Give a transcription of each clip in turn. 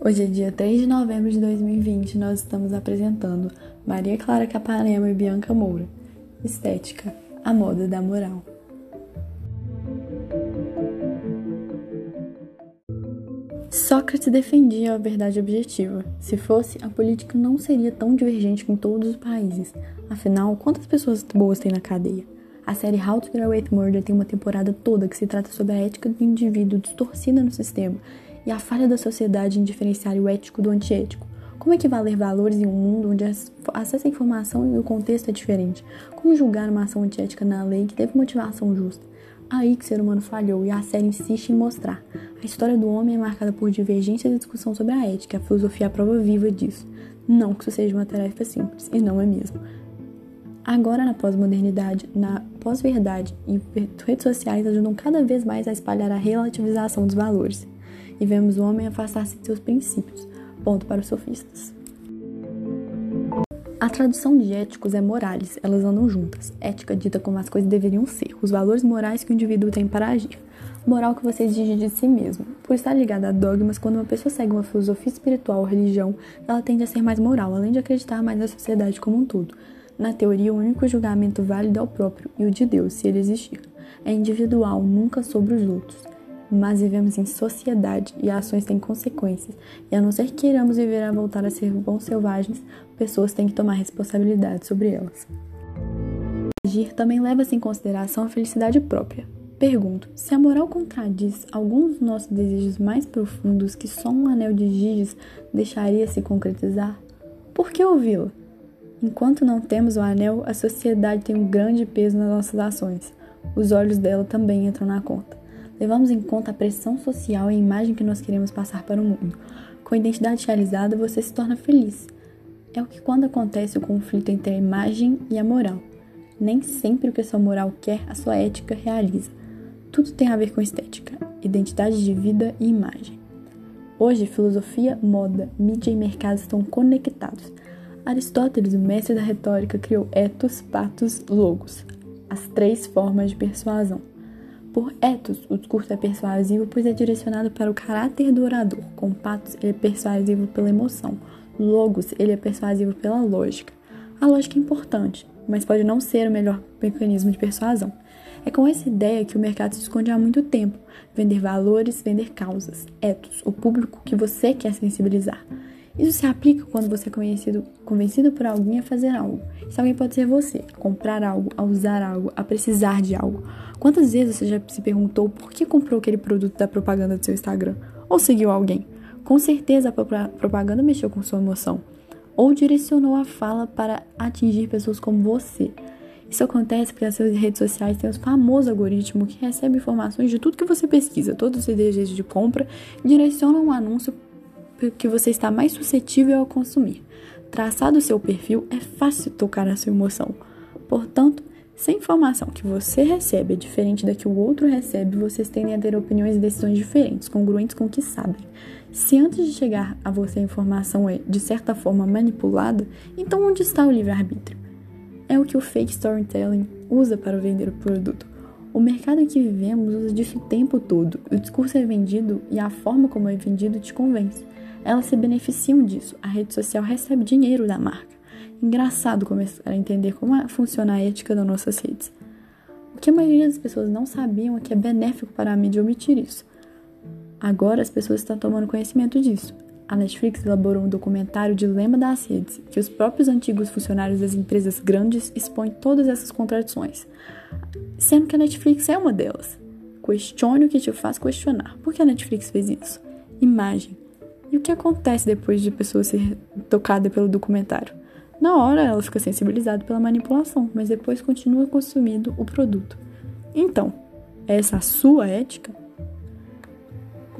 Hoje é dia 3 de novembro de 2020 e nós estamos apresentando Maria Clara Capanema e Bianca Moura. Estética, a moda da moral. Sócrates defendia a verdade objetiva. Se fosse, a política não seria tão divergente com todos os países. Afinal, quantas pessoas boas tem na cadeia? A série How to Get Away Murder tem uma temporada toda que se trata sobre a ética do indivíduo distorcida no sistema e a falha da sociedade em diferenciar o ético do antiético. Como equivaler valores em um mundo onde acesso à informação e o contexto é diferente? Como julgar uma ação antiética na lei que teve motivação justa? Aí que o ser humano falhou e a série insiste em mostrar. A história do homem é marcada por divergências e discussão sobre a ética. A filosofia é a prova viva disso. Não que isso seja uma tarefa simples, e não é mesmo. Agora, na pós-modernidade, na pós-verdade e redes sociais ajudam cada vez mais a espalhar a relativização dos valores e vemos o homem afastar-se de seus princípios. Ponto para os sofistas. A tradução de éticos é morales, elas andam juntas. Ética dita como as coisas deveriam ser, os valores morais que o indivíduo tem para agir. Moral que você exige de si mesmo. Por estar ligada a dogmas, quando uma pessoa segue uma filosofia espiritual ou religião, ela tende a ser mais moral, além de acreditar mais na sociedade como um todo. Na teoria, o único julgamento válido é o próprio e o de Deus, se ele existir. É individual, nunca sobre os outros mas vivemos em sociedade e ações têm consequências, e a não ser que queiramos viver a voltar a ser bons selvagens, pessoas têm que tomar responsabilidade sobre elas. Agir também leva-se em consideração a felicidade própria. Pergunto: se a moral contradiz alguns dos nossos desejos mais profundos que só um anel de giges deixaria se concretizar, por que ouvi-la? Enquanto não temos o anel, a sociedade tem um grande peso nas nossas ações. Os olhos dela também entram na conta. Levamos em conta a pressão social e a imagem que nós queremos passar para o mundo. Com a identidade realizada, você se torna feliz. É o que quando acontece o conflito entre a imagem e a moral. Nem sempre o que a sua moral quer, a sua ética realiza. Tudo tem a ver com estética, identidade de vida e imagem. Hoje, filosofia, moda, mídia e mercado estão conectados. Aristóteles, o mestre da retórica, criou ethos, patos, logos, as três formas de persuasão. Por ethos, o discurso é persuasivo pois é direcionado para o caráter do orador. Com patos, ele é persuasivo pela emoção. Logos, ele é persuasivo pela lógica. A lógica é importante, mas pode não ser o melhor mecanismo de persuasão. É com essa ideia que o mercado se esconde há muito tempo. Vender valores, vender causas. Ethos, o público que você quer sensibilizar. Isso se aplica quando você é conhecido, convencido por alguém a fazer algo. Esse alguém pode ser você, a comprar algo, a usar algo, a precisar de algo. Quantas vezes você já se perguntou por que comprou aquele produto da propaganda do seu Instagram? Ou seguiu alguém? Com certeza a propaganda mexeu com sua emoção. Ou direcionou a fala para atingir pessoas como você. Isso acontece porque as redes sociais têm o famoso algoritmo que recebe informações de tudo que você pesquisa, todos os seus desejos de compra, direciona um anúncio que você está mais suscetível a consumir. Traçado o seu perfil, é fácil tocar na sua emoção. Portanto, se a informação que você recebe é diferente da que o outro recebe, vocês tendem a ter opiniões e decisões diferentes, congruentes com o que sabem. Se antes de chegar a você a informação é, de certa forma, manipulada, então onde está o livre-arbítrio? É o que o fake storytelling usa para vender o produto. O mercado que vivemos usa disso o tempo todo. O discurso é vendido e a forma como é vendido te convence elas se beneficiam disso. A rede social recebe dinheiro da marca. Engraçado começar a entender como funciona a ética das nossas redes. O que a maioria das pessoas não sabiam é que é benéfico para a mídia omitir isso. Agora as pessoas estão tomando conhecimento disso. A Netflix elaborou um documentário Dilema das Redes, que os próprios antigos funcionários das empresas grandes expõem todas essas contradições, sendo que a Netflix é uma delas. Questione o que te faz questionar. Por que a Netflix fez isso? Imagem. E o que acontece depois de a pessoa ser tocada pelo documentário? Na hora ela fica sensibilizada pela manipulação, mas depois continua consumindo o produto. Então, essa a sua ética?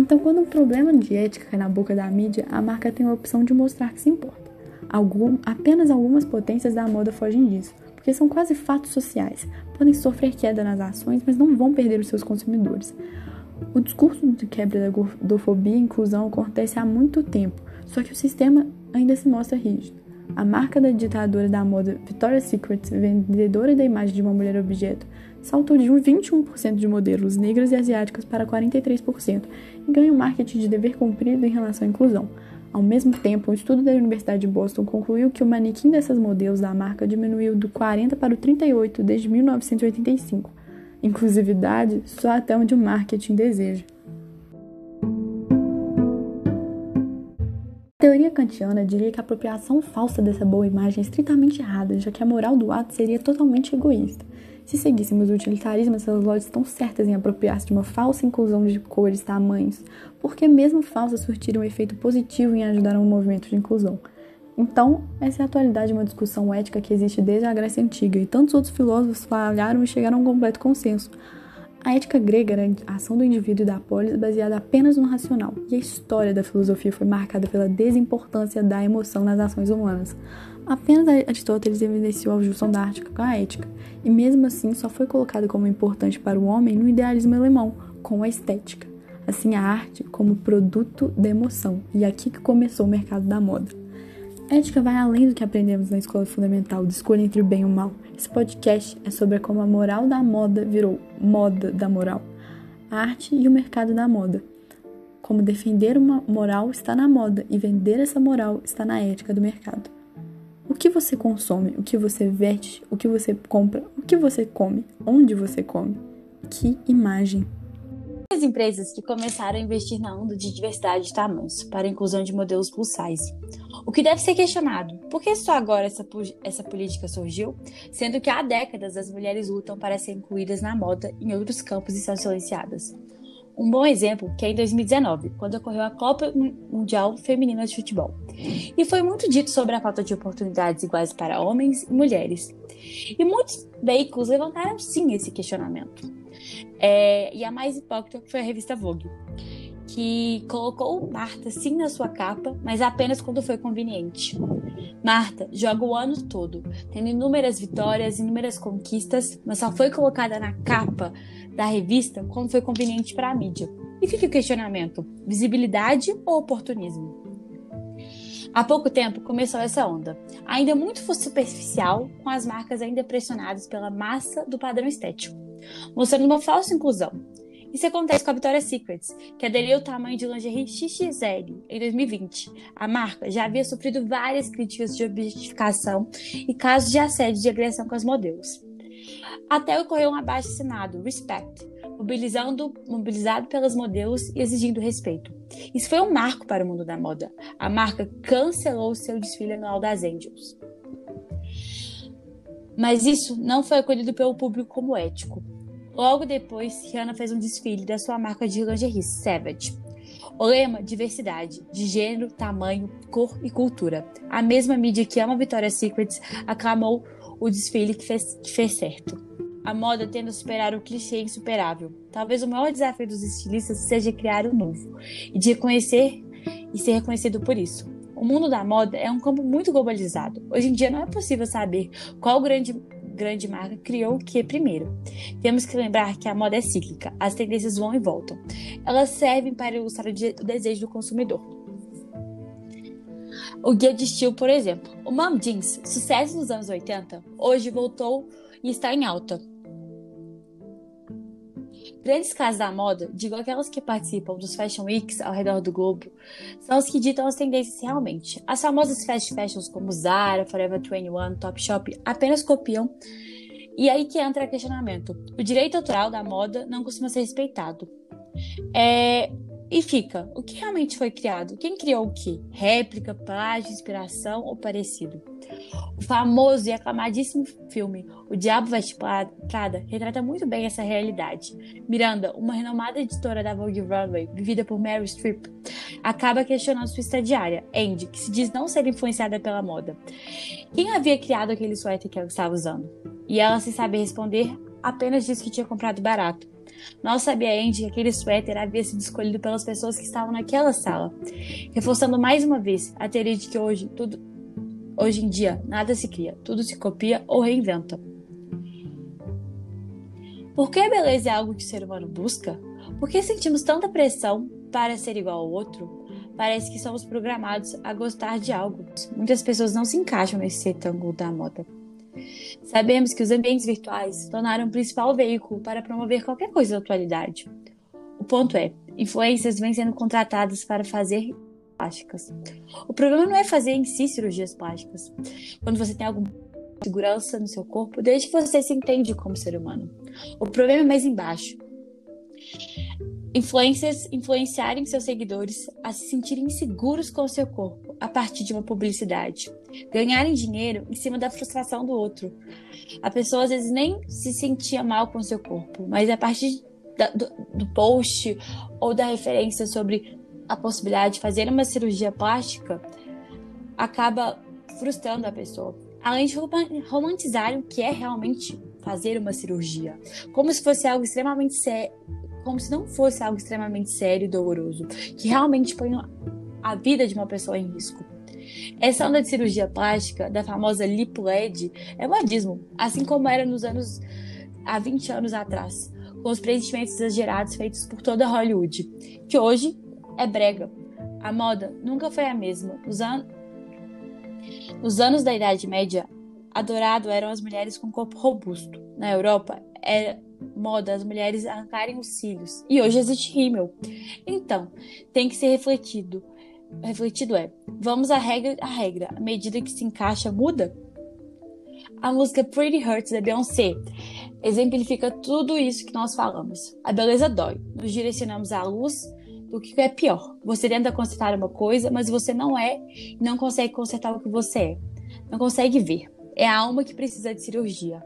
Então, quando um problema de ética cai na boca da mídia, a marca tem a opção de mostrar que se importa. Algum, apenas algumas potências da moda fogem disso, porque são quase fatos sociais. Podem sofrer queda nas ações, mas não vão perder os seus consumidores. O discurso de quebra da gordofobia e inclusão acontece há muito tempo, só que o sistema ainda se mostra rígido. A marca da ditadora da moda Victoria's Secret, vendedora da imagem de uma mulher objeto, saltou de 21% de modelos negras e asiáticas para 43% e ganha um marketing de dever cumprido em relação à inclusão. Ao mesmo tempo, um estudo da Universidade de Boston concluiu que o manequim dessas modelos da marca diminuiu do 40 para o 38 desde 1985. Inclusividade só até onde o marketing deseja. A teoria kantiana diria que a apropriação falsa dessa boa imagem é estritamente errada, já que a moral do ato seria totalmente egoísta. Se seguíssemos o utilitarismo, essas lojas estão certas em apropriar-se de uma falsa inclusão de cores, tamanhos, porque mesmo falsas surtiram um efeito positivo em ajudar um movimento de inclusão. Então, essa é a atualidade de uma discussão ética que existe desde a Grécia Antiga, e tantos outros filósofos falharam e chegaram a um completo consenso. A ética grega era a ação do indivíduo e da polis baseada apenas no racional, e a história da filosofia foi marcada pela desimportância da emoção nas ações humanas. Apenas Aristóteles evidenciou a junção da arte com a ética, e mesmo assim só foi colocada como importante para o homem no idealismo alemão, com a estética. Assim, a arte como produto da emoção, e é aqui que começou o mercado da moda. Ética vai além do que aprendemos na escola fundamental de escolha entre o bem e o mal. Esse podcast é sobre como a moral da moda virou moda da moral, a arte e o mercado da moda. Como defender uma moral está na moda e vender essa moral está na ética do mercado. O que você consome, o que você veste, o que você compra, o que você come, onde você come. Que imagem! As empresas que começaram a investir na onda de diversidade de tamanhos para a inclusão de modelos plus size. O que deve ser questionado: por que só agora essa, essa política surgiu, sendo que há décadas as mulheres lutam para ser incluídas na moda em outros campos e são silenciadas? Um bom exemplo que é em 2019, quando ocorreu a Copa Mundial Feminina de Futebol. E foi muito dito sobre a falta de oportunidades iguais para homens e mulheres. E muitos veículos levantaram sim esse questionamento. É, e a mais hipócrita foi a revista Vogue, que colocou Marta sim na sua capa, mas apenas quando foi conveniente. Marta joga o ano todo, tendo inúmeras vitórias, inúmeras conquistas, mas só foi colocada na capa da revista quando foi conveniente para a mídia. E fica o questionamento: visibilidade ou oportunismo? Há pouco tempo começou essa onda, ainda muito superficial, com as marcas ainda pressionadas pela massa do padrão estético, mostrando uma falsa inclusão. Isso acontece com a Victoria's Secrets, que aderiu ao tamanho de lingerie XXL em 2020. A marca já havia sofrido várias críticas de objetificação e casos de assédio e agressão com as modelos. Até ocorreu um abaixo assinado, Respect, mobilizando, mobilizado pelas modelos e exigindo respeito. Isso foi um marco para o mundo da moda. A marca cancelou seu desfile anual das Angels. Mas isso não foi acolhido pelo público como ético. Logo depois, Rihanna fez um desfile da sua marca de lingerie, Savage. O lema diversidade, de gênero, tamanho, cor e cultura. A mesma mídia que ama Victoria's Secret aclamou o desfile que fez, que fez certo. A moda tende a superar o clichê insuperável. Talvez o maior desafio dos estilistas seja criar o novo e de reconhecer e ser reconhecido por isso. O mundo da moda é um campo muito globalizado. Hoje em dia não é possível saber qual grande grande marca criou o que primeiro. Temos que lembrar que a moda é cíclica, as tendências vão e voltam. Elas servem para ilustrar o desejo do consumidor. O guia de estilo, por exemplo. O Mom Jeans, sucesso nos anos 80, hoje voltou e está em alta. Grandes casas da moda, digo aquelas que participam dos Fashion Weeks ao redor do globo, são os que ditam as tendências realmente. As famosas fast fashions como Zara, Forever 21, Topshop apenas copiam. E aí que entra o questionamento. O direito autoral da moda não costuma ser respeitado. É, e fica, o que realmente foi criado? Quem criou o que? Réplica, plágio, inspiração ou parecido? O famoso e aclamadíssimo filme O Diabo Veste Prada retrata muito bem essa realidade. Miranda, uma renomada editora da Vogue Runway, vivida por Mary Streep, acaba questionando sua estagiária, Andy, que se diz não ser influenciada pela moda. Quem havia criado aquele suéter que ela estava usando? E ela, sem saber responder, apenas disse que tinha comprado barato. Mal sabia Andy que aquele suéter havia sido escolhido pelas pessoas que estavam naquela sala, reforçando mais uma vez a teoria de que hoje tudo hoje em dia nada se cria, tudo se copia ou reinventa. Por que a beleza é algo que o ser humano busca? Por que sentimos tanta pressão para ser igual ao outro? Parece que somos programados a gostar de algo. Muitas pessoas não se encaixam nesse retângulo da moda. Sabemos que os ambientes virtuais se tornaram o principal veículo para promover qualquer coisa na atualidade. O ponto é, influências vêm sendo contratadas para fazer plásticas. O problema não é fazer em si cirurgias plásticas. Quando você tem alguma segurança no seu corpo, desde que você se entende como ser humano. O problema é mais embaixo. Influências influenciarem seus seguidores a se sentirem inseguros com o seu corpo a partir de uma publicidade. Ganharem dinheiro em cima da frustração do outro. A pessoa às vezes nem se sentia mal com o seu corpo, mas a partir da, do, do post ou da referência sobre a possibilidade de fazer uma cirurgia plástica, acaba frustrando a pessoa. Além de romantizar o que é realmente fazer uma cirurgia, como se fosse algo extremamente sério, como se não fosse algo extremamente sério e doloroso, que realmente põe a vida de uma pessoa em risco. Essa onda de cirurgia plástica, da famosa lip LED, é modismo, assim como era nos anos há 20 anos atrás, com os preenchimentos exagerados feitos por toda Hollywood, que hoje é brega. A moda nunca foi a mesma. Nos, an... Nos anos da Idade Média, adorado eram as mulheres com corpo robusto. Na Europa, era moda as mulheres arrancarem os cílios. E hoje existe rímel. Então, tem que ser refletido. Refletido é, vamos a regra a regra, à medida que se encaixa, muda? A música Pretty Hurts da Beyoncé exemplifica tudo isso que nós falamos. A beleza dói. Nos direcionamos à luz do que é pior. Você tenta consertar uma coisa, mas você não é e não consegue consertar o que você é. Não consegue ver. É a alma que precisa de cirurgia.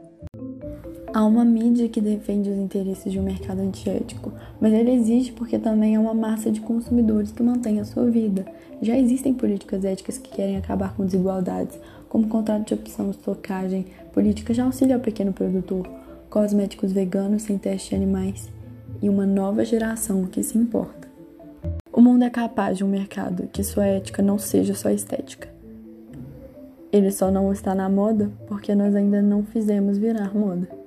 Há uma mídia que defende os interesses de um mercado antiético, mas ele existe porque também é uma massa de consumidores que mantém a sua vida. Já existem políticas éticas que querem acabar com desigualdades, como contrato de opção, estocagem, políticas de auxílio ao pequeno produtor, cosméticos veganos sem teste de animais e uma nova geração que se importa. O mundo é capaz de um mercado que sua ética não seja só estética. Ele só não está na moda porque nós ainda não fizemos virar moda.